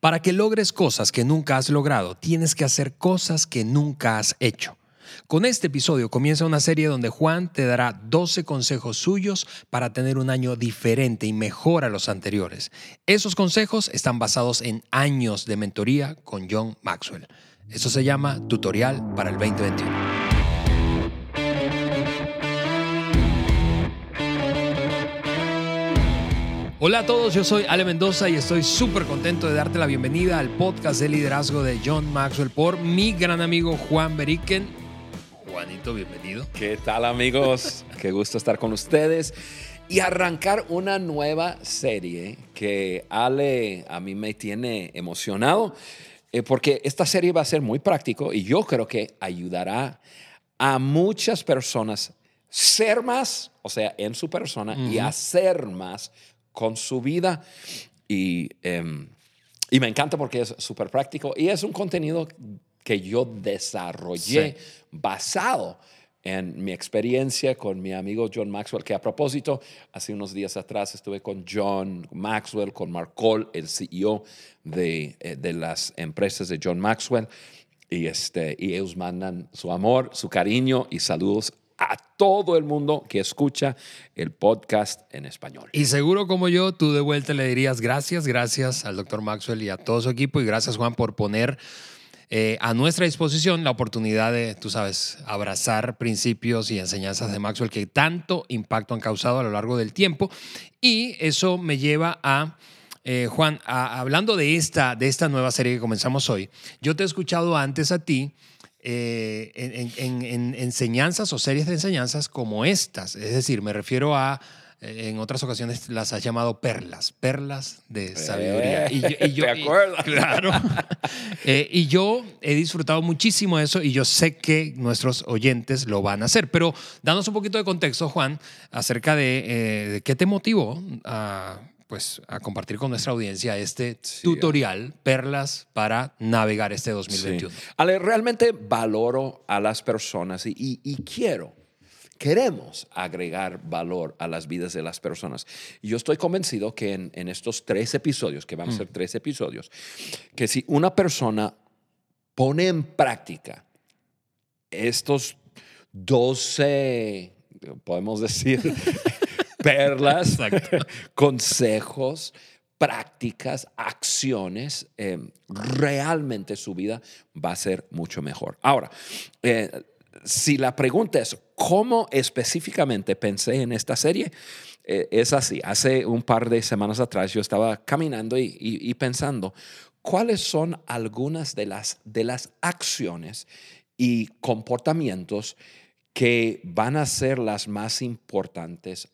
Para que logres cosas que nunca has logrado, tienes que hacer cosas que nunca has hecho. Con este episodio comienza una serie donde Juan te dará 12 consejos suyos para tener un año diferente y mejor a los anteriores. Esos consejos están basados en años de mentoría con John Maxwell. Eso se llama Tutorial para el 2021. Hola a todos, yo soy Ale Mendoza y estoy súper contento de darte la bienvenida al podcast de liderazgo de John Maxwell por mi gran amigo Juan Beriken. Juanito, bienvenido. ¿Qué tal amigos? Qué gusto estar con ustedes y arrancar una nueva serie que Ale a mí me tiene emocionado eh, porque esta serie va a ser muy práctico y yo creo que ayudará a muchas personas ser más, o sea, en su persona y hacer más con su vida. Y, em, y me encanta porque es súper práctico y es un contenido que yo desarrollé basado en mi experiencia con mi amigo John Maxwell, que a propósito, hace unos días atrás estuve con John Maxwell, con Mark Cole, el CEO de, eh, de las empresas de John Maxwell, y, este, y ellos mandan su amor, su cariño y saludos a todo el mundo que escucha el podcast en español. Y seguro como yo, tú de vuelta le dirías gracias, gracias al doctor Maxwell y a todo su equipo y gracias Juan por poner eh, a nuestra disposición la oportunidad de, tú sabes, abrazar principios y enseñanzas de Maxwell que tanto impacto han causado a lo largo del tiempo. Y eso me lleva a... Eh, Juan, hablando de esta, de esta nueva serie que comenzamos hoy, yo te he escuchado antes a ti eh, en, enseñanzas o series de enseñanzas como estas. Es decir, me refiero a, eh, en otras ocasiones las has llamado perlas, perlas de sabiduría. y yo, ¿Te acuerdas? claro. Eh, y yo he disfrutado muchísimo eso y yo sé que nuestros oyentes lo van a hacer. Pero danos un poquito de contexto, Juan, acerca de, de qué te motivó a pues a compartir con nuestra audiencia este tutorial, perlas para navegar este 2021. Ale, realmente valoro a las personas y, quiero, queremos agregar valor a las vidas de las personas. Y yo estoy convencido que en, estos tres episodios, que van a mm. ser tres episodios, que si una persona pone en práctica estos 12, podemos decir, perlas, consejos, prácticas, acciones, eh, realmente su vida va a ser mucho mejor. Ahora, eh, si la pregunta es, ¿cómo específicamente pensé en esta serie? Eh, es así, hace un par de semanas atrás yo estaba caminando y, pensando, ¿cuáles son algunas de las, de las acciones y comportamientos que van a ser las más importantes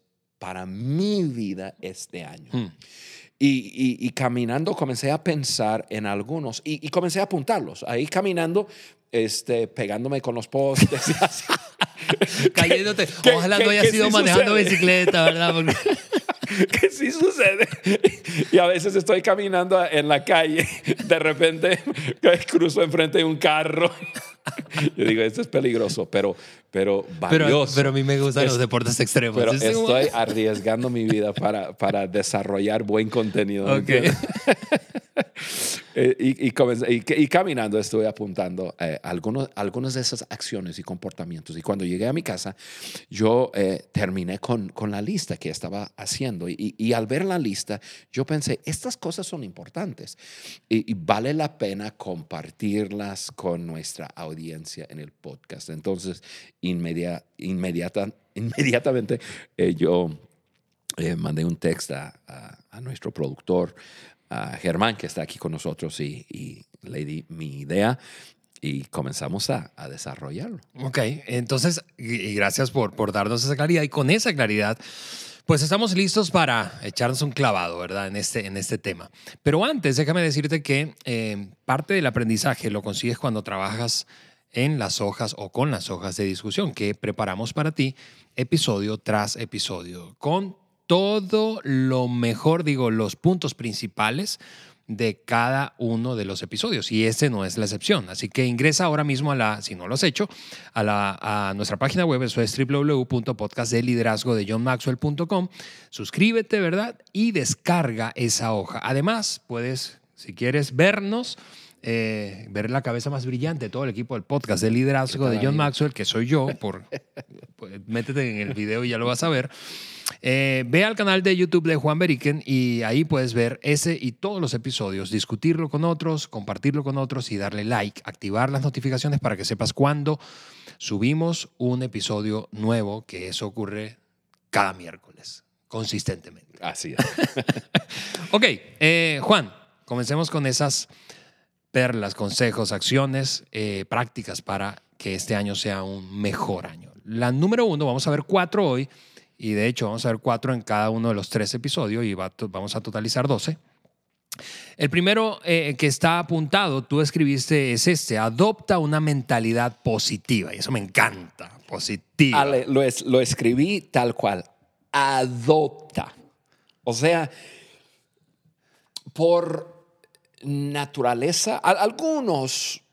para mi vida este año. Hmm. Y, caminando comencé a pensar en algunos y, comencé a apuntarlos. Ahí caminando, este, pegándome con los postes. Cayéndote. Ojalá no haya sido manejando bicicleta, ¿verdad? que sí sucede. Y a veces estoy caminando en la calle, de repente cruzo enfrente de un carro. Yo digo, esto es peligroso, pero, pero valioso. Pero, a mí me gustan los deportes extremos. Pero estoy arriesgando mi vida para, para desarrollar buen contenido. Okay. Eh, y, y, caminando estuve apuntando eh, algunos, algunas de esas acciones y comportamientos. Y cuando llegué a mi casa, yo eh, terminé con, con, la lista que estaba haciendo. Y, al ver la lista, yo pensé, estas cosas son importantes y, vale la pena compartirlas con nuestra audiencia en el podcast. Entonces, inmediata, inmediata, inmediatamente yo mandé un texto a, a nuestro productor a Germán, que está aquí con nosotros, y, le di mi idea y comenzamos a, desarrollarlo. Ok, entonces, y gracias por, por darnos esa claridad. Y con esa claridad, pues estamos listos para echarnos un clavado, ¿verdad? En este, en este tema. Pero antes, déjame decirte que eh, parte del aprendizaje lo consigues cuando trabajas en las hojas o con las hojas de discusión que preparamos para ti episodio tras episodio, con todo lo mejor, digo, los puntos principales de cada uno de los episodios y este no es la excepción. Así que ingresa ahora mismo a la, si no lo has hecho, a, la, a nuestra página web, eso es www.podcastdeliderazgo de johnmaxwell.com. Suscríbete, ¿verdad? Y descarga esa hoja. Además, puedes Si quieres vernos, eh, ver la cabeza más brillante de todo el equipo del podcast de liderazgo de John Maxwell, que soy yo, por, pues, métete en el video y ya lo vas a ver. Eh, ve al canal de YouTube de Juan Beriken y ahí puedes ver ese y todos los episodios, discutirlo con otros, compartirlo con otros y darle like, activar las notificaciones para que sepas cuando subimos un episodio nuevo, que eso ocurre cada miércoles, consistentemente. Así es. ok, eh, Juan, comencemos con esas perlas, consejos, acciones, eh, prácticas para que este año sea un mejor año. La número uno, vamos a ver cuatro hoy, y de hecho vamos a ver cuatro en cada uno de los tres episodios y vamos a totalizar doce. El primero eh, que está apuntado, tú escribiste, es este, adopta una mentalidad positiva, y eso me encanta, positiva. lo, lo escribí tal cual, adopta. O sea, por naturaleza, algunos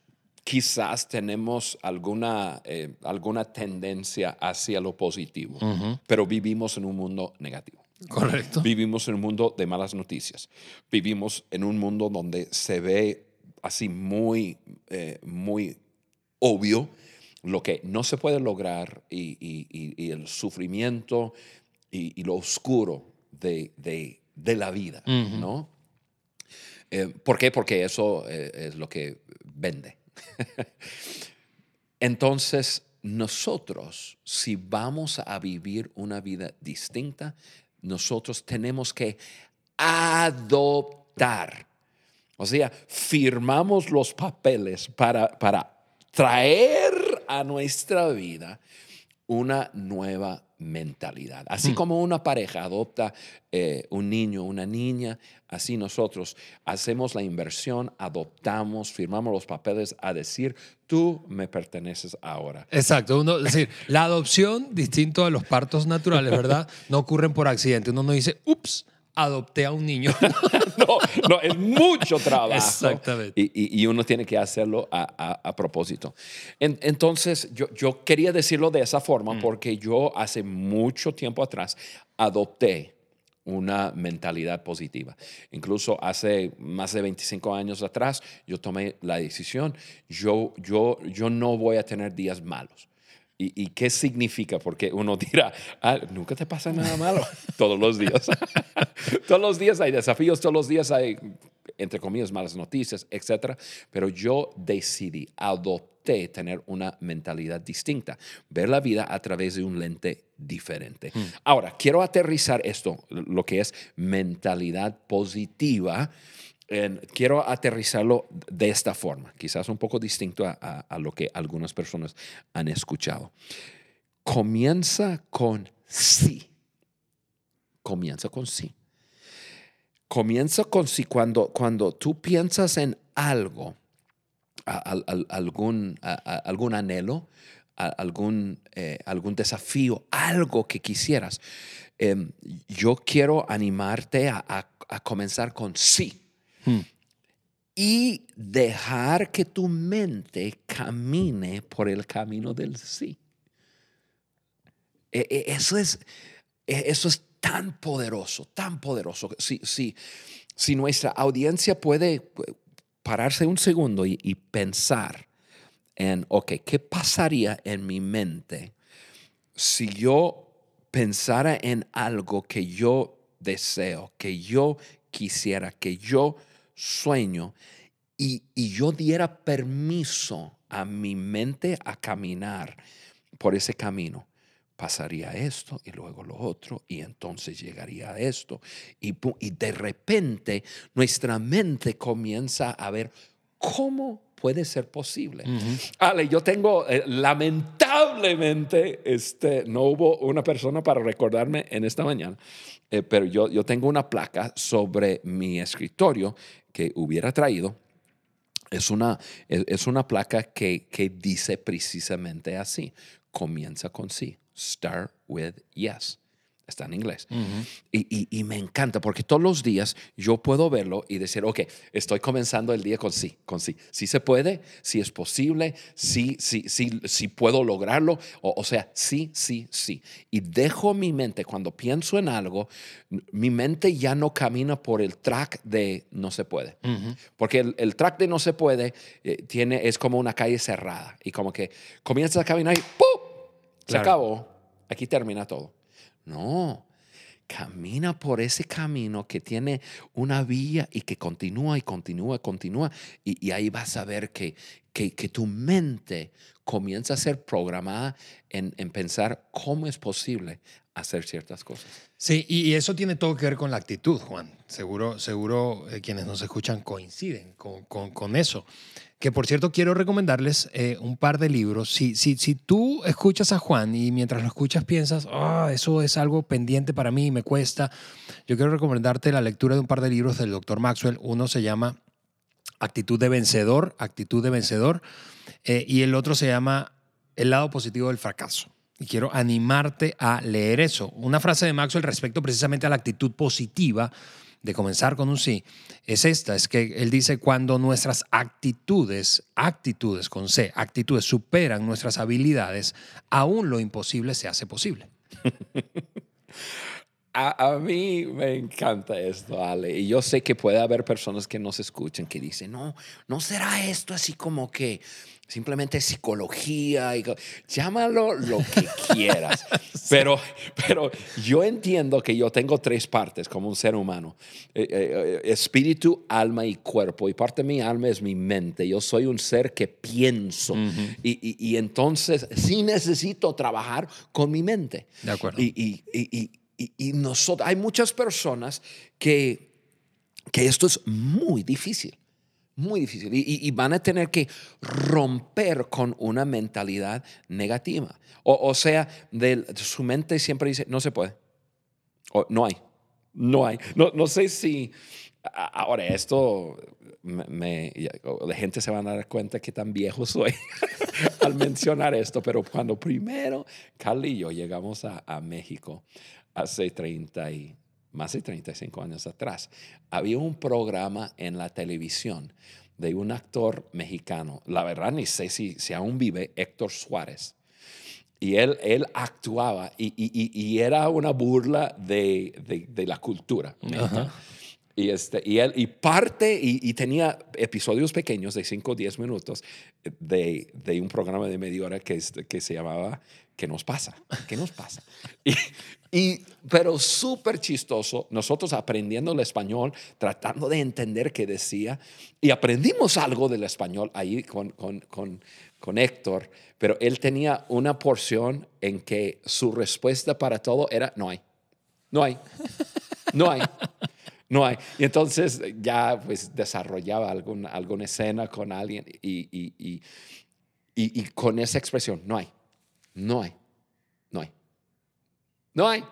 quizás tenemos alguna, eh, alguna tendencia hacia lo positivo, pero vivimos en un mundo negativo. Correcto. Vivimos en un mundo de malas noticias. Vivimos en un mundo donde se ve así muy, eh, muy obvio lo que no se puede lograr y, el sufrimiento y, lo oscuro de, la vida, ¿no? Eh, ¿Por qué? Porque eso es lo que vende. Entonces, nosotros, si vamos a vivir una vida distinta, nosotros tenemos que adoptar. O sea, firmamos los papeles para, para traer a nuestra vida una nueva mentalidad. Así mm. como una pareja adopta eh, un niño, una niña, así nosotros hacemos la inversión, adoptamos, firmamos los papeles a decir, tú me perteneces ahora. Exacto, uno, es decir, la adopción, distinto a los partos naturales, ¿verdad? No ocurren por accidente. Uno no dice, ups, adopté a un niño. no, no, es mucho trabajo. Exactamente. Y, uno tiene que hacerlo a, propósito. entonces, yo, yo, quería decirlo de esa forma mm. porque yo hace mucho tiempo atrás adopté una mentalidad positiva. Incluso hace más de 25 años atrás, yo tomé la decisión, yo, yo, yo no voy a tener días malos. ¿Y, qué significa? Porque uno dirá, ah, nunca te pasa nada malo todos los días. todos los días hay desafíos, todos los días hay, entre comillas, malas noticias, etc. Pero yo decidí, adopté tener una mentalidad distinta, ver la vida a través de un lente diferente. Hmm. Ahora, quiero aterrizar esto, lo que es mentalidad positiva quiero aterrizarlo de esta forma, quizás un poco distinto a, lo que algunas personas han escuchado. Comienza con sí. Comienza con sí. Comienza con sí cuando, cuando tú piensas en algo, algún, algún anhelo, algún, eh, algún desafío, algo que quisieras. Em, yo quiero animarte a comenzar con sí Hmm. Y dejar que tu mente camine por el camino del sí. E, e, eso es, e, eso es tan poderoso, tan poderoso. Si, si, si nuestra audiencia puede pararse un segundo y, y pensar en, ok, ¿qué pasaría en mi mente si yo pensara en algo que yo deseo, que yo quisiera, que yo sueño y, yo diera permiso a mi mente a caminar por ese camino, pasaría esto y luego lo otro y entonces llegaría a esto y, y de repente nuestra mente comienza a ver cómo puede ser posible. Ale, yo tengo, eh, lamentablemente, este, no hubo una persona para recordarme en esta mañana, eh, pero yo, yo tengo una placa sobre mi escritorio que hubiera traído es una, es una placa que, que dice precisamente así. Comienza con sí. Start with yes. Está en inglés. y, y, y, me encanta porque todos los días yo puedo verlo y decir, ok, estoy comenzando el día con sí, con sí. Sí se puede, sí es posible, sí, sí, sí, sí puedo lograrlo. O, o sea, sí, sí, sí. Y dejo mi mente, cuando pienso en algo, mi mente ya no camina por el track de no se puede. Porque el, el, track de no se puede eh, tiene, es como una calle cerrada. Y como que comienzas a caminar y ¡pum! Se acabó. Aquí termina todo. No, camina por ese camino que tiene una vía y que continúa y continúa continúa. Y, ahí vas a ver que, que, tu mente comienza a ser programada en, en, pensar cómo es posible hacer ciertas cosas. Sí, y eso tiene todo que ver con la actitud, Juan. Seguro, seguro eh, quienes nos escuchan coinciden con, eso. Que por cierto, quiero recomendarles eh, un par de libros. Si, si, si tú escuchas a Juan y mientras lo escuchas piensas, ah, eso es algo pendiente para mí me cuesta, yo quiero recomendarte la lectura de un par de libros del doctor Maxwell. Uno se llama Actitud de Vencedor, Actitud de Vencedor, eh, y el otro se llama El lado positivo del fracaso. Y quiero animarte a leer eso. Una frase de Maxwell respecto precisamente a la actitud positiva de comenzar con un sí es esta, es que él dice, cuando nuestras actitudes, actitudes con C, actitudes superan nuestras habilidades, aún lo imposible se hace posible. A, mí me encanta esto, Ale. Y yo sé que puede haber personas que nos escuchen que dicen, no, no será esto así como que simplemente psicología, y, llámalo lo que quieras. pero, pero yo entiendo que yo tengo tres partes como un ser humano, eh, eh, eh, espíritu, alma y cuerpo. Y parte de mi alma es mi mente. Yo soy un ser que pienso. y, y, y, entonces sí necesito trabajar con mi mente. De acuerdo. Y, y nosotros, hay muchas personas que, que esto es muy difícil muy difícil. Y, van a tener que romper con una mentalidad negativa. O, sea, su mente siempre dice, no se puede. No hay. No hay. No, no sé si... Ahora, esto, me, la gente se va a dar cuenta que tan viejo soy al mencionar esto, pero cuando primero Carly y yo llegamos a, a México hace 30 y más de 35 años atrás, había un programa en la televisión de un actor mexicano, la verdad ni sé si, si aún vive, Héctor Suárez. Y él, él actuaba y, y, y era una burla de, de, de la cultura. Y, este, y, él, y parte, y, tenía episodios pequeños de 5 o 10 minutos de, de, un programa de media hora que, que se llamaba ¿Qué nos pasa? ¿Qué nos pasa? Y, pero súper chistoso, nosotros aprendiendo el español, tratando de entender qué decía, y aprendimos algo del español ahí con, con, con, con Héctor, pero él tenía una porción en que su respuesta para todo era, no hay, no hay, no hay. No hay. Y entonces ya pues desarrollaba alguna, alguna escena con alguien y, y, y con esa expresión, no hay. No hay. No hay. No hay.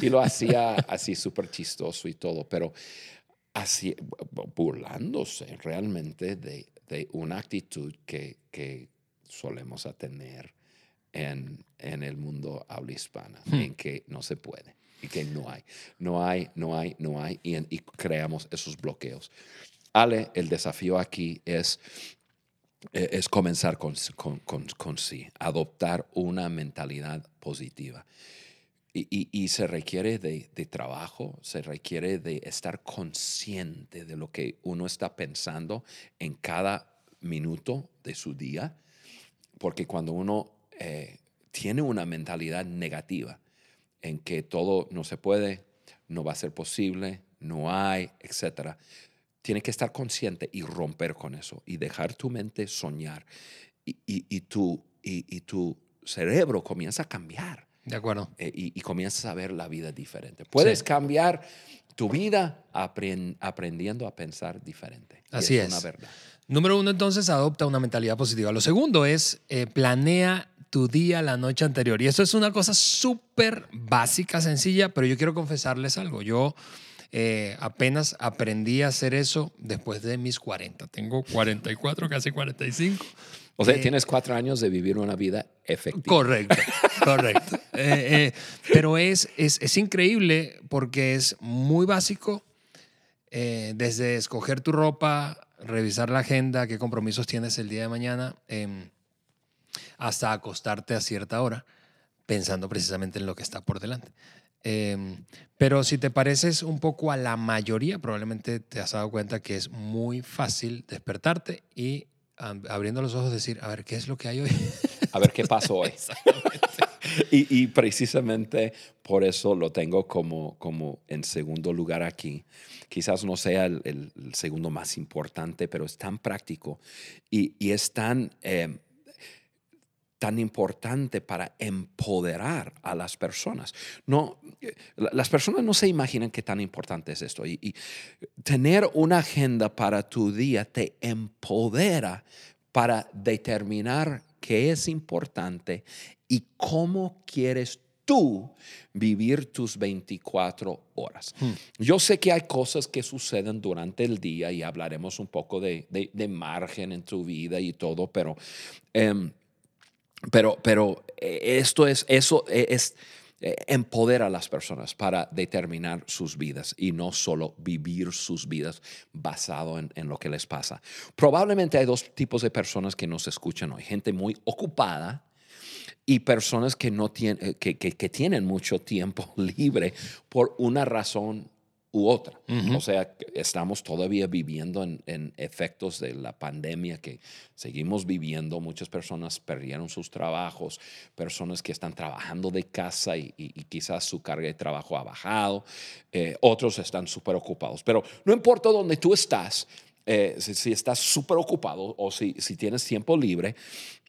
Y lo hacía así súper chistoso y todo, pero así burlándose realmente de, de una actitud que, que solemos tener en, en, el mundo habla hispana, hmm. en que no se puede y que no hay, no hay, no hay, no hay, y, y creamos esos bloqueos. Ale, el desafío aquí es es comenzar con, con, sí, adoptar una mentalidad positiva. Y, se requiere de, trabajo, se requiere de estar consciente de lo que uno está pensando en cada minuto de su día, porque cuando uno eh, tiene una mentalidad negativa en que todo no se puede, no va a ser posible, no hay, etcétera, Tienes que estar consciente y romper con eso y dejar tu mente soñar y, y, tu, y, tu cerebro comienza a cambiar. De acuerdo. Eh, y, comienzas a ver la vida diferente. Puedes cambiar tu vida aprendiendo a pensar diferente. Así es. Una verdad. Número uno, entonces, adopta una mentalidad positiva. Lo segundo es, eh, planea tu día la noche anterior. Y eso es una cosa súper básica, sencilla, pero yo quiero confesarles algo. Yo eh, apenas aprendí a hacer eso después de mis 40. Tengo 44, casi 45. O sea, eh, tienes cuatro años de vivir una vida efectiva. Correcto. Correcto. Eh, eh, pero es, es, es, increíble porque es muy básico, desde escoger tu ropa, revisar la agenda, qué compromisos tienes el día de mañana, em, hasta acostarte a cierta hora, pensando precisamente en lo que está por delante. Em, pero si te pareces un poco a la mayoría, probablemente te has dado cuenta que es muy fácil despertarte y abriendo los ojos decir, a ver, ¿qué es lo que hay hoy? A ver qué pasó hoy. y, precisamente por eso lo tengo como, como en segundo lugar aquí. Quizás no sea el, segundo más importante, pero es tan práctico y, y es tan... Eh, tan importante para empoderar a las personas. No, las personas no se imaginan qué tan importante es esto. Y, tener una agenda para tu día te empodera para determinar qué es importante y cómo quieres tú vivir tus 24 horas. Hmm. Yo sé que hay cosas que suceden durante el día y hablaremos un poco de, margen en tu vida y todo, pero... Em, pero, pero eh, esto es, eso e, es, eh, empodera a las personas para determinar sus vidas y no solo vivir sus vidas basado en, lo que les pasa. Probablemente hay dos tipos de personas que nos escuchan hoy. Gente muy ocupada y personas que, no tienen, eh, que, que tienen mucho tiempo libre por una razón u otra. O sea, estamos todavía viviendo en, efectos de la pandemia que seguimos viviendo. Muchas personas perdieron sus trabajos, personas que están trabajando de casa y, quizás su carga de trabajo ha bajado, eh, otros están súper ocupados. Pero no importa dónde tú estás, eh, si, estás súper ocupado o si, si tienes tiempo libre,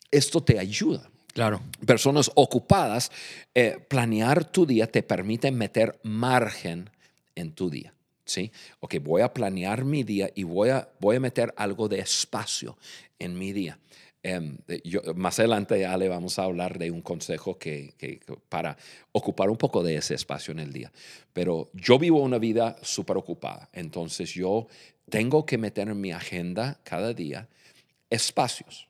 esto te ayuda. Claro. Personas ocupadas, eh, planear tu día te permite meter margen en tu día. ¿sí? Ok, voy a planear mi día y voy a, voy a meter algo de espacio en mi día. Em, yo, más adelante ya le vamos a hablar de un consejo que, que, para ocupar un poco de ese espacio en el día. Pero yo vivo una vida súper ocupada, entonces yo tengo que meter en mi agenda cada día espacios.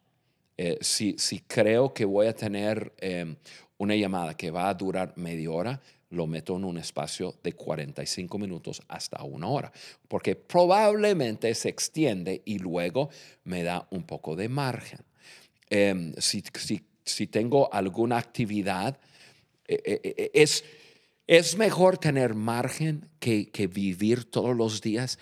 Eh, si, si, creo que voy a tener em, una llamada que va a durar media hora, lo meto en un espacio de 45 minutos hasta una hora, porque probablemente se extiende y luego me da un poco de margen. Em, si, si, tengo alguna actividad, eh, eh, eh, es, es mejor tener margen que, que vivir todos los días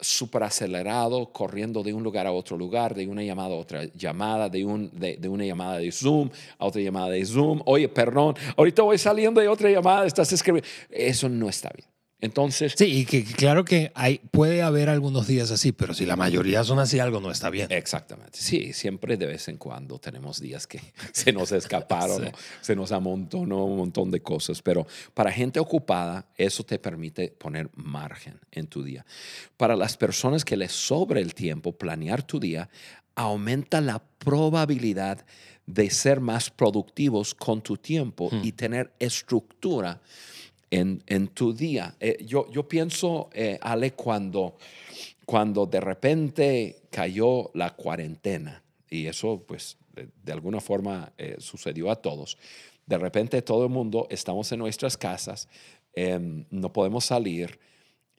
súper acelerado, corriendo de un lugar a otro lugar, de una llamada a otra llamada, de, un, de, una llamada de Zoom a otra llamada de Zoom. Oye, perdón, ahorita voy saliendo de otra llamada, estás escribiendo. Eso no está bien. Entonces. Sí, y que claro que hay, puede haber algunos días así, pero si la mayoría son así, algo no está bien. Exactamente. Sí, siempre de vez en cuando tenemos días que se nos escaparon, se nos amontonó un montón de cosas, pero para gente ocupada, eso te permite poner margen en tu día. Para las personas que les sobre el tiempo, planear tu día aumenta la probabilidad de ser más productivos con tu tiempo hmm. y tener estructura en, tu día. Eh, yo, yo pienso, eh, Ale, cuando, cuando de repente cayó la cuarentena, y eso pues de, alguna forma eh, sucedió a todos, de repente todo el mundo estamos en nuestras casas, em, no podemos salir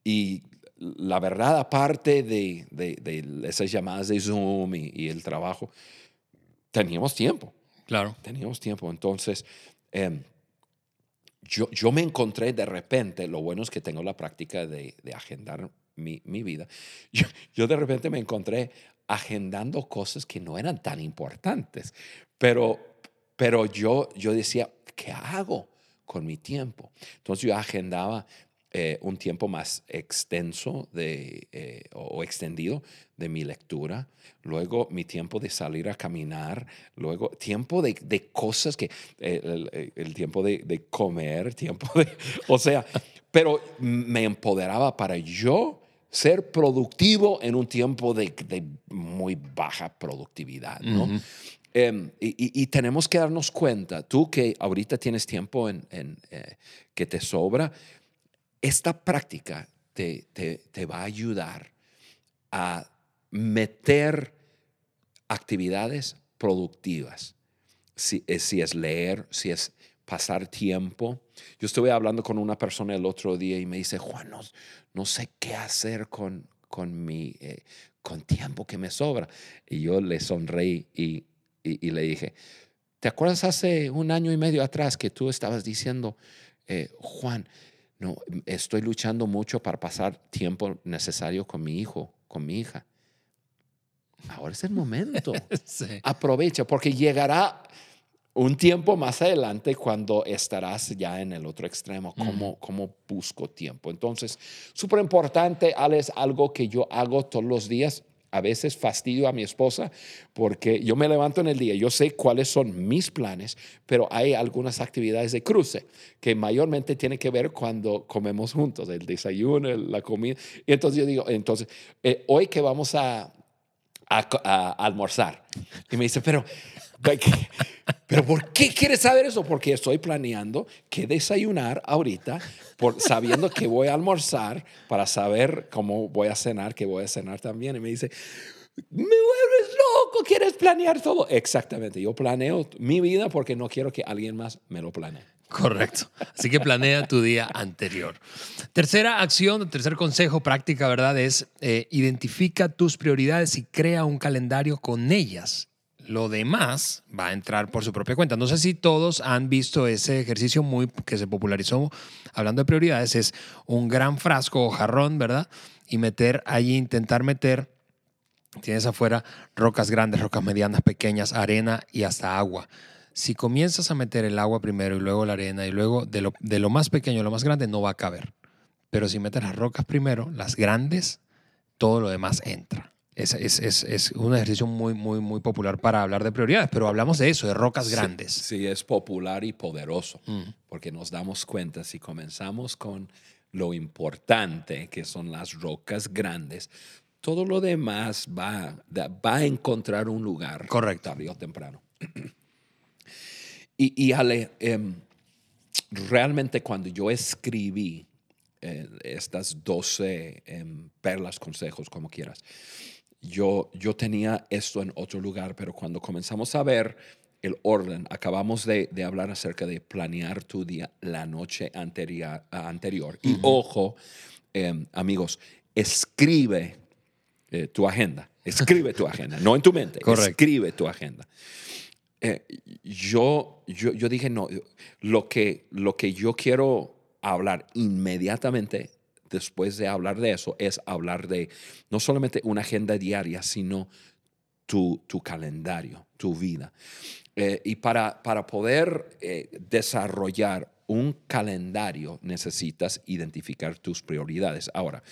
y la verdad, aparte de, de, esas llamadas de Zoom y, y, el trabajo, teníamos tiempo. Claro. Teníamos tiempo. Entonces, em, yo, yo, me encontré de repente, lo bueno es que tengo la práctica de, de agendar mi, mi vida, yo, yo, de repente me encontré agendando cosas que no eran tan importantes, pero, pero yo, yo decía, ¿qué hago con mi tiempo? Entonces yo agendaba eh, un tiempo más extenso de, eh, o extendido de mi lectura, luego mi tiempo de salir a caminar, luego tiempo de, de cosas que, eh, el, tiempo de, de, comer, tiempo de, o sea, pero me empoderaba para yo ser productivo en un tiempo de, muy baja productividad, ¿no? Em, y, y, tenemos que darnos cuenta, tú que ahorita tienes tiempo en, en que te sobra, esta práctica te, va a ayudar a meter actividades productivas. Si, si, es leer, si es pasar tiempo. Yo estuve hablando con una persona el otro día y me dice, Juan, no, no sé qué hacer con, con mi eh, con tiempo que me sobra. Y yo le sonreí y, y, le dije, ¿te acuerdas hace un año y medio atrás que tú estabas diciendo, eh, Juan, no, estoy luchando mucho para pasar tiempo necesario con mi hijo, con mi hija? Ahora es el momento. Aprovecha, porque llegará un tiempo más adelante cuando estarás ya en el otro extremo, ¿cómo, cómo busco tiempo? Entonces, súper importante, es algo que yo hago todos los días. A veces fastidio a mi esposa porque yo me levanto en el día, yo sé cuáles son mis planes, pero hay algunas actividades de cruce que mayormente tienen que ver cuando comemos juntos, el desayuno, la comida. Y entonces yo digo, entonces, eh, hoy que vamos a, a, almorzar. Y me dice, pero, pero ¿por qué quieres saber eso? Porque estoy planeando qué desayunar ahorita, por, sabiendo que voy a almorzar para saber cómo voy a cenar, que voy a cenar también. Y me dice, me vuelves loco, quieres planear todo. Exactamente, yo planeo mi vida porque no quiero que alguien más me lo planee. Correcto. Así que planea tu día anterior. Tercera acción, tercer consejo práctica, ¿verdad? Es eh, identifica tus prioridades y crea un calendario con ellas. Lo demás va a entrar por su propia cuenta. No sé si todos han visto ese ejercicio muy que se popularizó hablando de prioridades. Es un gran frasco o jarrón, ¿verdad? Y meter allí, intentar meter, tienes afuera rocas grandes, rocas medianas, pequeñas, arena y hasta agua si comienzas a meter el agua primero y luego la arena y luego de lo, de lo más pequeño a lo más grande, no va a caber. Pero si metes las rocas primero, las grandes, todo lo demás entra. Es, es, es, es, un ejercicio muy, muy, muy popular para hablar de prioridades, pero hablamos de eso, de rocas grandes. Sí, es popular y poderoso, mm. porque nos damos cuenta, si comenzamos con lo importante, que son las rocas grandes, todo lo demás va, va a encontrar un lugar Correcto. tarde o temprano. Y, Ale, em, realmente cuando yo escribí eh, estas 12 em, perlas, consejos, como quieras, yo, yo tenía esto en otro lugar, pero cuando comenzamos a ver el orden, acabamos de, hablar acerca de planear tu día la noche anterior. anterior. Y ojo, em, amigos, escribe eh, tu agenda. Escribe tu agenda, no en tu mente. Escribe tu agenda. Eh, yo, yo, yo, dije, no, lo que, lo que yo quiero hablar inmediatamente después de hablar de eso es hablar de no solamente una agenda diaria, sino tu, tu calendario, tu vida. Eh, y para, para poder eh, desarrollar un calendario necesitas identificar tus prioridades. Ahora,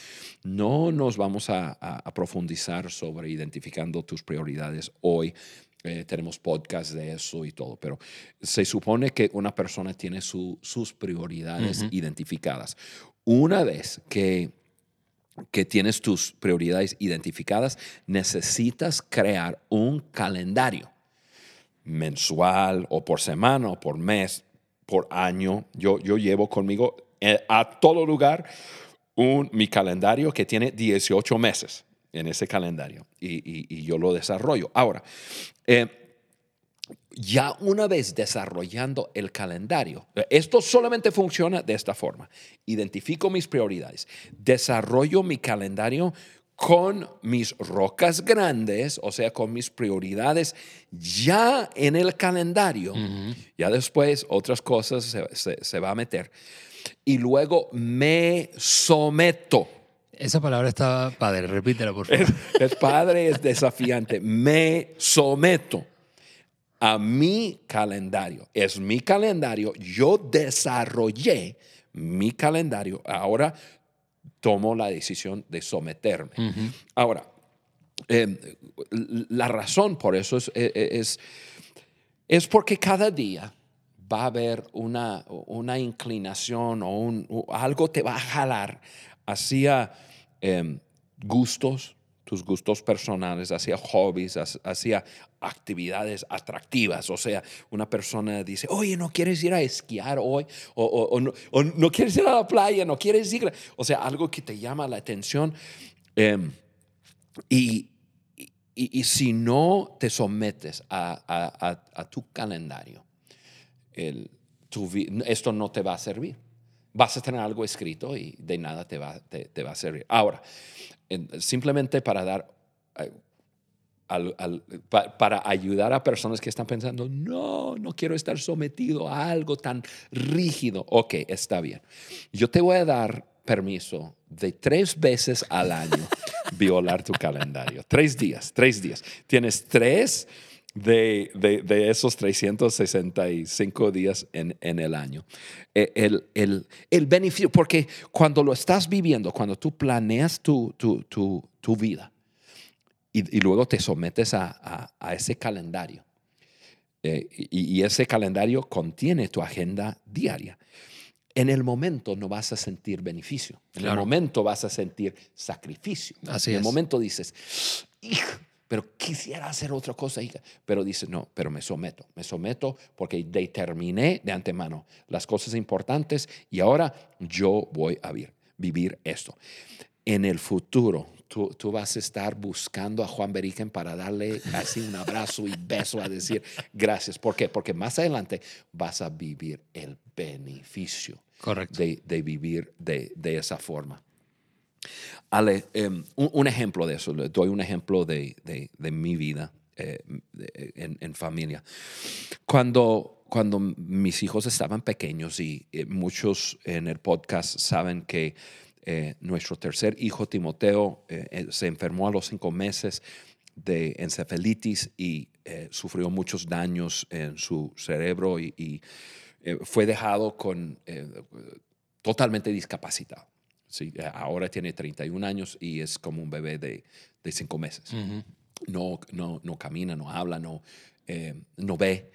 no nos vamos a, a, profundizar sobre identificando tus prioridades hoy, eh, tenemos podcast de eso y todo, pero se supone que una persona tiene sus prioridades identificadas. Una vez que, que tienes tus prioridades identificadas, necesitas crear un calendario mensual o por semana o por mes, por año. Yo, yo llevo conmigo eh, a todo lugar un, mi calendario que tiene 18 meses en ese calendario y, yo lo desarrollo. Ahora, eh, ya una vez desarrollando el calendario, esto solamente funciona de esta forma. Identifico mis prioridades, desarrollo mi calendario con mis rocas grandes, o sea, con mis prioridades ya en el calendario. Ya después otras cosas se, se va a meter. Y luego me someto esa palabra está padre, repítela por favor. Es, padre, es desafiante. Me someto a mi calendario. Es mi calendario. Yo desarrollé mi calendario. Ahora tomo la decisión de someterme. Ahora, em, la razón por eso es, e, e, es, es, porque cada día va a haber una, una inclinación o, un, o algo te va a jalar hacia Em, gustos, tus gustos personales, hacia hobbies, hacia actividades atractivas. O sea, una persona dice, oye, ¿no quieres ir a esquiar hoy? O, no, quieres ir a la playa, no quieres ir. O sea, algo que te llama la atención. Em, y, y, si no te sometes a, a, tu calendario, el, tu esto no te va a servir. Vas a tener algo escrito y de nada te va, te, va a servir. Ahora, simplemente para dar, eh, para ayudar a personas que están pensando, no, no quiero estar sometido a algo tan rígido. Ok, está bien. Yo te voy a dar permiso de tres veces al año violar tu calendario. Tres días, tres días. Tienes tres de, de- de esos 365 días en, en el año. Eh, El, el- el beneficio, porque cuando lo estás viviendo, cuando tú planeas tu, tu, tu, tu vida y, y luego te sometes a, a- a ese calendario, eh, y, y ese calendario contiene tu agenda diaria. En el momento no vas a sentir beneficio. En el momento vas a sentir sacrificio. Así en el es. momento dices, "Hij, pero quisiera hacer otra cosa. hija". Pero dices, no, pero me someto. Me someto porque determiné de antemano las cosas importantes y ahora yo voy a vivir, vivir esto. En el futuro, tú, tú vas a estar buscando a Juan Beriken para darle así un abrazo y beso a decir gracias. ¿Por qué? Porque más adelante vas a vivir el beneficio Correcto. de, de vivir de, de esa forma. Ale, em, un, ejemplo de eso, le doy un ejemplo de, de- mi vida eh, en, familia. Cuando, cuando mis hijos estaban pequeños y eh, muchos en el podcast saben que eh, nuestro tercer hijo, Timoteo, se enfermó a los cinco meses de encefalitis y sufrió muchos daños en su cerebro y, y, fue dejado con, totalmente discapacitado. Sí, ahora tiene 31 años y es como un bebé de, de cinco meses. Ujú. No, no, no camina, no habla, no, eh, no ve.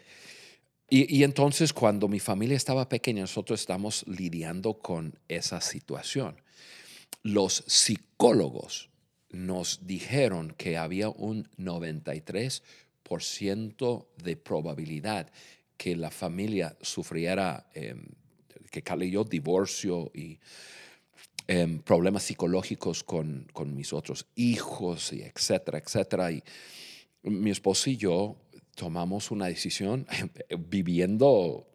Y, y entonces cuando mi familia estaba pequeña, nosotros estamos lidiando con esa situación. Los psicólogos nos dijeron que había un 93% de probabilidad que la familia sufriera, eh, que cayó divorcio y em, problemas psicológicos con, con mis otros hijos, y etcétera, etcétera. Y mi esposo y yo tomamos una decisión viviendo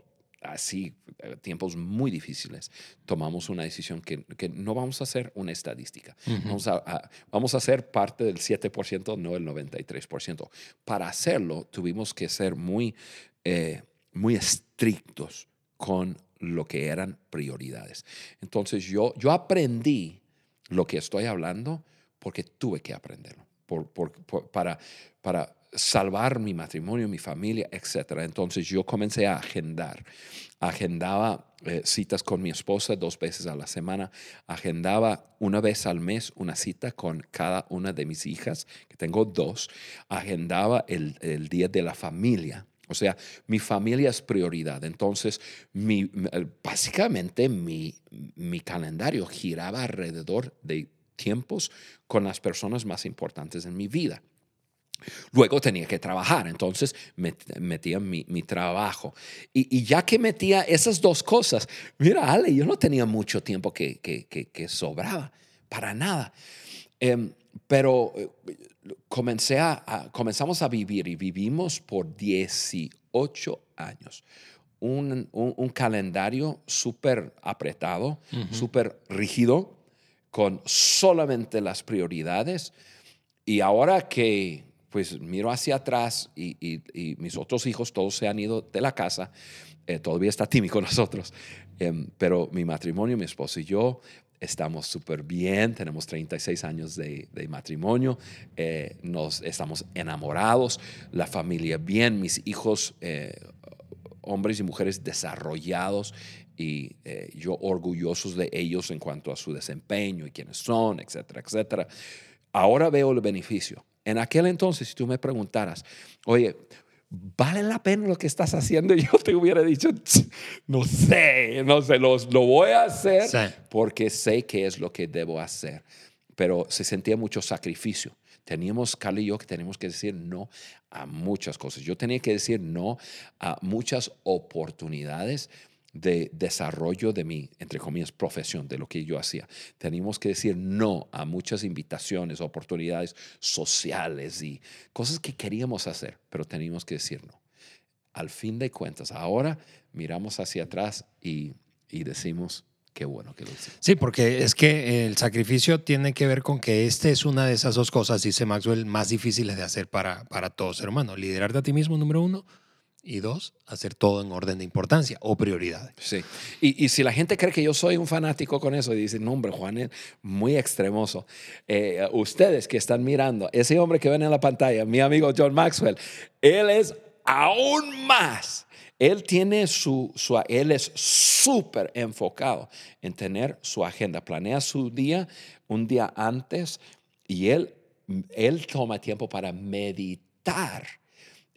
así eh, tiempos muy difíciles. Tomamos una decisión que, que no vamos a hacer una estadística. vamos, a, a- vamos a ser parte del 7%, no el 93%. Para hacerlo tuvimos que ser muy, eh, muy estrictos con lo que eran prioridades. Entonces yo, yo aprendí lo que estoy hablando porque tuve que aprenderlo por, por- para, para salvar mi matrimonio, mi familia, etc. Entonces yo comencé a agendar. Agendaba eh, citas con mi esposa dos veces a la semana. Agendaba una vez al mes una cita con cada una de mis hijas, que tengo dos. Agendaba el, el día de la familia. O sea, mi familia es prioridad. Entonces, mi, básicamente mi, mi calendario giraba alrededor de tiempos con las personas más importantes en mi vida. Luego tenía que trabajar, entonces met- metía mi, mi trabajo. Y, y ya que metía esas dos cosas, mira, Ale, yo no tenía mucho tiempo que, que, que- que sobraba, para nada. Em, pero eh, comencé a, a- comenzamos a vivir y vivimos por 18 años. Un, un- un calendario súper apretado, súper rígido, con solamente las prioridades. Y ahora que pues miro hacia atrás y, y- y mis otros hijos todos se han ido de la casa, eh, todavía está Timmy con nosotros, Em, pero mi matrimonio, mi esposo y yo estamos súper bien, tenemos 36 años de, de matrimonio, eh, nos estamos enamorados, la familia bien, mis hijos, eh, hombres y mujeres desarrollados y eh, yo orgullosos de ellos en cuanto a su desempeño y quiénes son, etcétera, etcétera. Ahora veo el beneficio. En aquel entonces, si tú me preguntaras, oye, ¿vale la pena lo que estás haciendo? Yo te hubiera dicho, "Tsk, no sé, no sé, lo, lo voy a hacer Sí. porque sé que es lo que debo hacer. Pero se sentía mucho sacrificio. Teníamos, Carla y yo, que tenemos que decir no a muchas cosas. Yo tenía que decir no a muchas oportunidades de desarrollo de mi, entre comillas, profesión, de lo que yo hacía. Teníamos que decir no a muchas invitaciones, oportunidades sociales y cosas que queríamos hacer, pero teníamos que decir no. al fin de cuentas, ahora miramos hacia atrás y, y decimos, qué bueno que lo. Sí, porque es que el sacrificio tiene que ver con que este es una de esas dos cosas, dice Maxwell, más difíciles de hacer para, para todo ser humano. Liderarte a ti mismo, número uno, y dos, hacer todo en orden de importancia o prioridades. Sí. Y, y, si la gente cree que yo soy un fanático con eso y dicen, no, hombre, Juan es muy extremoso. Eh, ustedes que están mirando, ese hombre que ven en la pantalla, mi amigo John Maxwell, él es aún más. Él tiene su, su él es súper enfocado en tener su agenda. Planea su día un día antes y él, él toma tiempo para meditar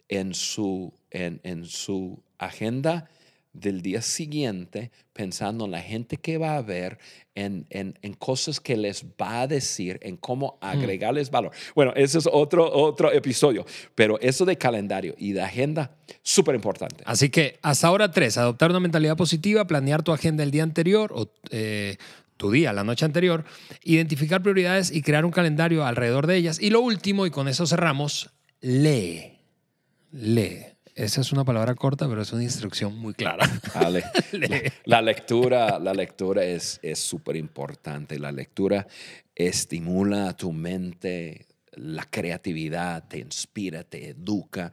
en su, en, en su agenda del día siguiente, pensando en la gente que va a ver, en, en, en cosas que les va a decir, en cómo agregarles valor. Bueno, ese es otro, otro episodio, pero eso de calendario y de agenda, súper importante. Así que hasta ahora tres, adoptar una mentalidad positiva, planear tu agenda el día anterior o... Eh, tu día, la noche anterior, identificar prioridades y crear un calendario alrededor de ellas. Y lo último, y con eso cerramos, lee lee. Esa es una palabra corta, pero es una instrucción muy clara. La lectura, la lectura es súper importante. La lectura estimula tu mente, la creatividad, te inspira, te educa.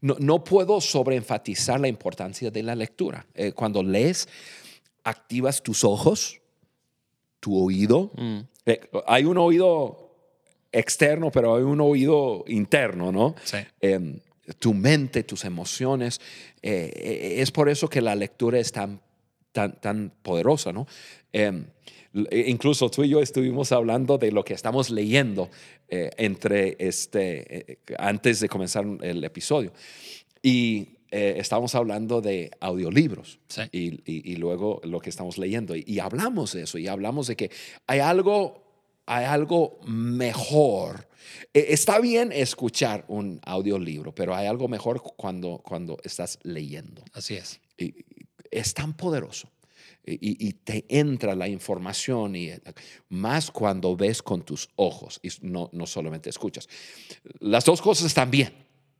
No, no puedo sobreenfatizar la importancia de la lectura. Eh, cuando lees, activas tus ojos, tu oído. Mm. Eh, hay un oído externo, pero hay un oído interno, ¿no? Sí. Eh, tu mente, tus emociones. Eh, eh, es por eso que la lectura es tan, tan, tan poderosa, ¿no? Em, e incluso tú y yo estuvimos hablando de lo que estamos leyendo eh, entre este, antes de comenzar el episodio. Y estamos hablando de audiolibros sí. y, y, y, luego lo que estamos leyendo. Y, y, hablamos de eso y hablamos de que hay algo, hay algo mejor eh, está bien escuchar un audiolibro, pero hay algo mejor cuando, cuando estás leyendo. Así es. Y, es tan poderoso. Y, y, te entra la información y más cuando ves con tus ojos y no, no solamente escuchas. Las dos cosas están bien.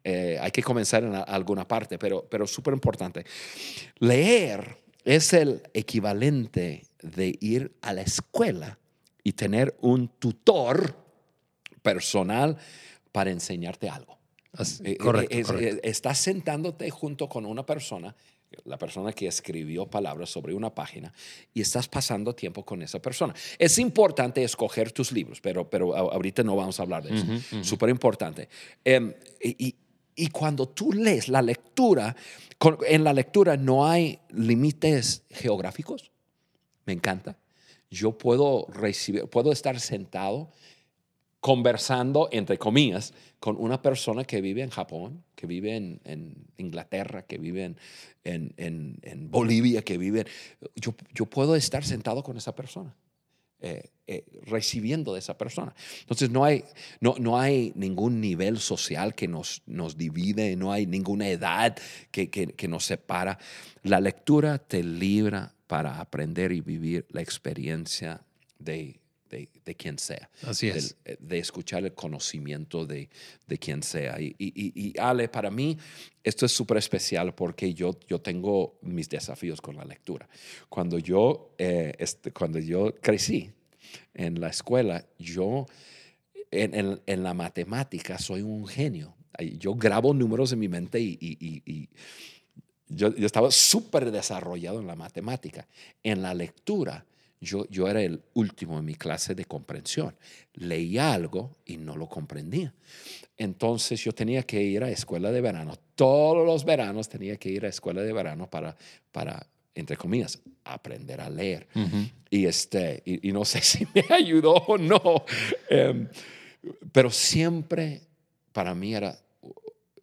Eh, hay que comenzar en alguna parte, pero, pero súper importante. Leer es el equivalente de ir a la escuela y tener un tutor personal para enseñarte algo. Así, eh, correcto, es, correcto. Estás sentándote junto con una persona, la persona que escribió palabras sobre una página, y estás pasando tiempo con esa persona. Es importante escoger tus libros, pero, pero ahorita no vamos a hablar de eso. Uh -huh, uh -huh. Súper importante. Um, y, y cuando tú lees la lectura, en la lectura no hay límites geográficos. Me encanta. Yo puedo recibir, puedo estar sentado conversando, entre comillas, con una persona que vive en Japón, que vive en, Inglaterra, que vive en, Bolivia, que vive... Yo, yo puedo estar sentado con esa persona. Eh, eh, recibiendo de esa persona. Entonces no hay, no, no hay ningún nivel social que nos, nos divide, no hay ninguna edad que, que, que nos separa. La lectura te libra para aprender y vivir la experiencia de, de, de, quien sea. Así es. De, de escuchar el conocimiento de, de quien sea. Y, y, y, Ale, para mí esto es súper especial porque yo, yo tengo mis desafíos con la lectura. Cuando yo, eh, este, cuando yo crecí en la escuela, yo en, en, en, la matemática soy un genio. Yo grabo números en mi mente y, y yo, yo estaba súper desarrollado en la matemática. En la lectura, yo, yo era el último en mi clase de comprensión. Leía algo y no lo comprendía. Entonces yo tenía que ir a escuela de verano. Todos los veranos tenía que ir a escuela de verano para, para entre comillas, aprender a leer. Uh -huh. y, este, y, y, no sé si me ayudó o no, um, pero siempre para mí era,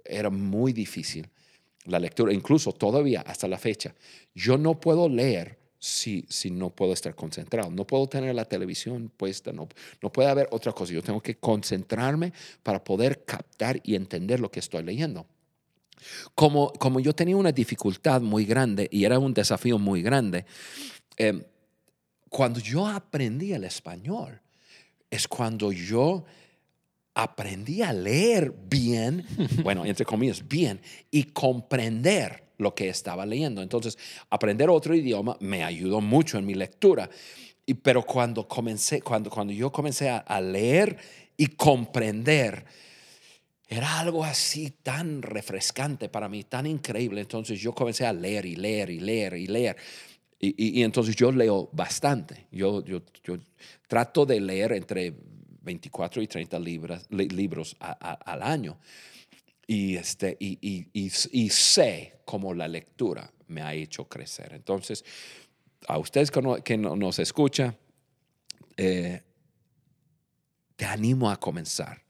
era muy difícil la lectura, incluso todavía hasta la fecha. Yo no puedo leer si, si no puedo estar concentrado. No puedo tener la televisión puesta, no, no puede haber otra cosa. Yo tengo que concentrarme para poder captar y entender lo que estoy leyendo. Como, como yo tenía una dificultad muy grande y era un desafío muy grande, eh, cuando yo aprendí el español, es cuando yo aprendí a leer bien, bueno, entre comillas, bien, y comprender lo que estaba leyendo. Entonces, aprender otro idioma me ayudó mucho en mi lectura. Y, pero cuando comencé, cuando, cuando yo comencé a, leer y comprender, era algo así tan refrescante para mí, tan increíble. Entonces yo comencé a leer y leer y leer y leer. Y, y, entonces yo leo bastante. Yo, yo, yo, trato de leer entre 24 y 30 libras, libros al año. Y, este, y, y, sé cómo la lectura me ha hecho crecer. Entonces, a ustedes que, no, que nos escuchan, eh, te animo a comenzar.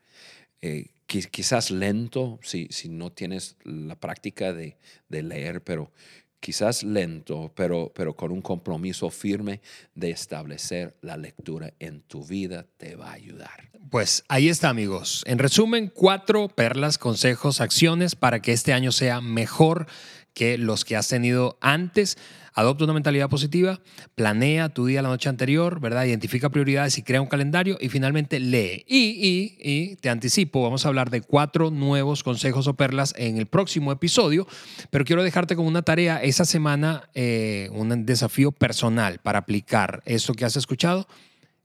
Eh, quizás lento, si, si no tienes la práctica de, de leer, pero quizás lento, pero, pero con un compromiso firme de establecer la lectura en tu vida, te va a ayudar. Pues ahí está, amigos. En resumen, cuatro perlas, consejos, acciones para que este año sea mejor que los que has tenido antes. Adopta una mentalidad positiva, planea tu día la noche anterior, ¿verdad? Identifica prioridades y crea un calendario y finalmente lee. Y, y, te anticipo, vamos a hablar de cuatro nuevos consejos o perlas en el próximo episodio, pero quiero dejarte con una tarea esa semana, eh, un desafío personal para aplicar eso que has escuchado.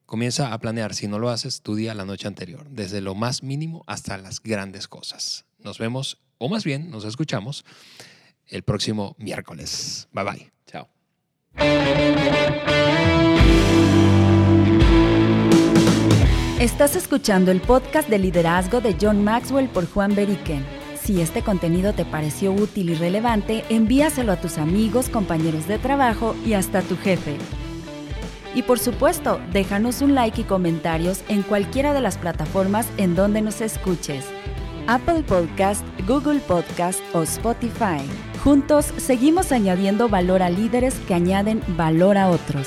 Comienza a planear, si no lo haces, tu día la noche anterior, desde lo más mínimo hasta las grandes cosas. Nos vemos, o más bien, nos escuchamos el próximo miércoles. Bye bye. Chao. Estás escuchando el podcast de liderazgo de John Maxwell por Juan Beriken. Si este contenido te pareció útil y relevante, envíaselo a tus amigos, compañeros de trabajo y hasta tu jefe. Y por supuesto, déjanos un like y comentarios en cualquiera de las plataformas en donde nos escuches. Apple Podcast, Google Podcast o Spotify. Juntos seguimos añadiendo valor a líderes que añaden valor a otros.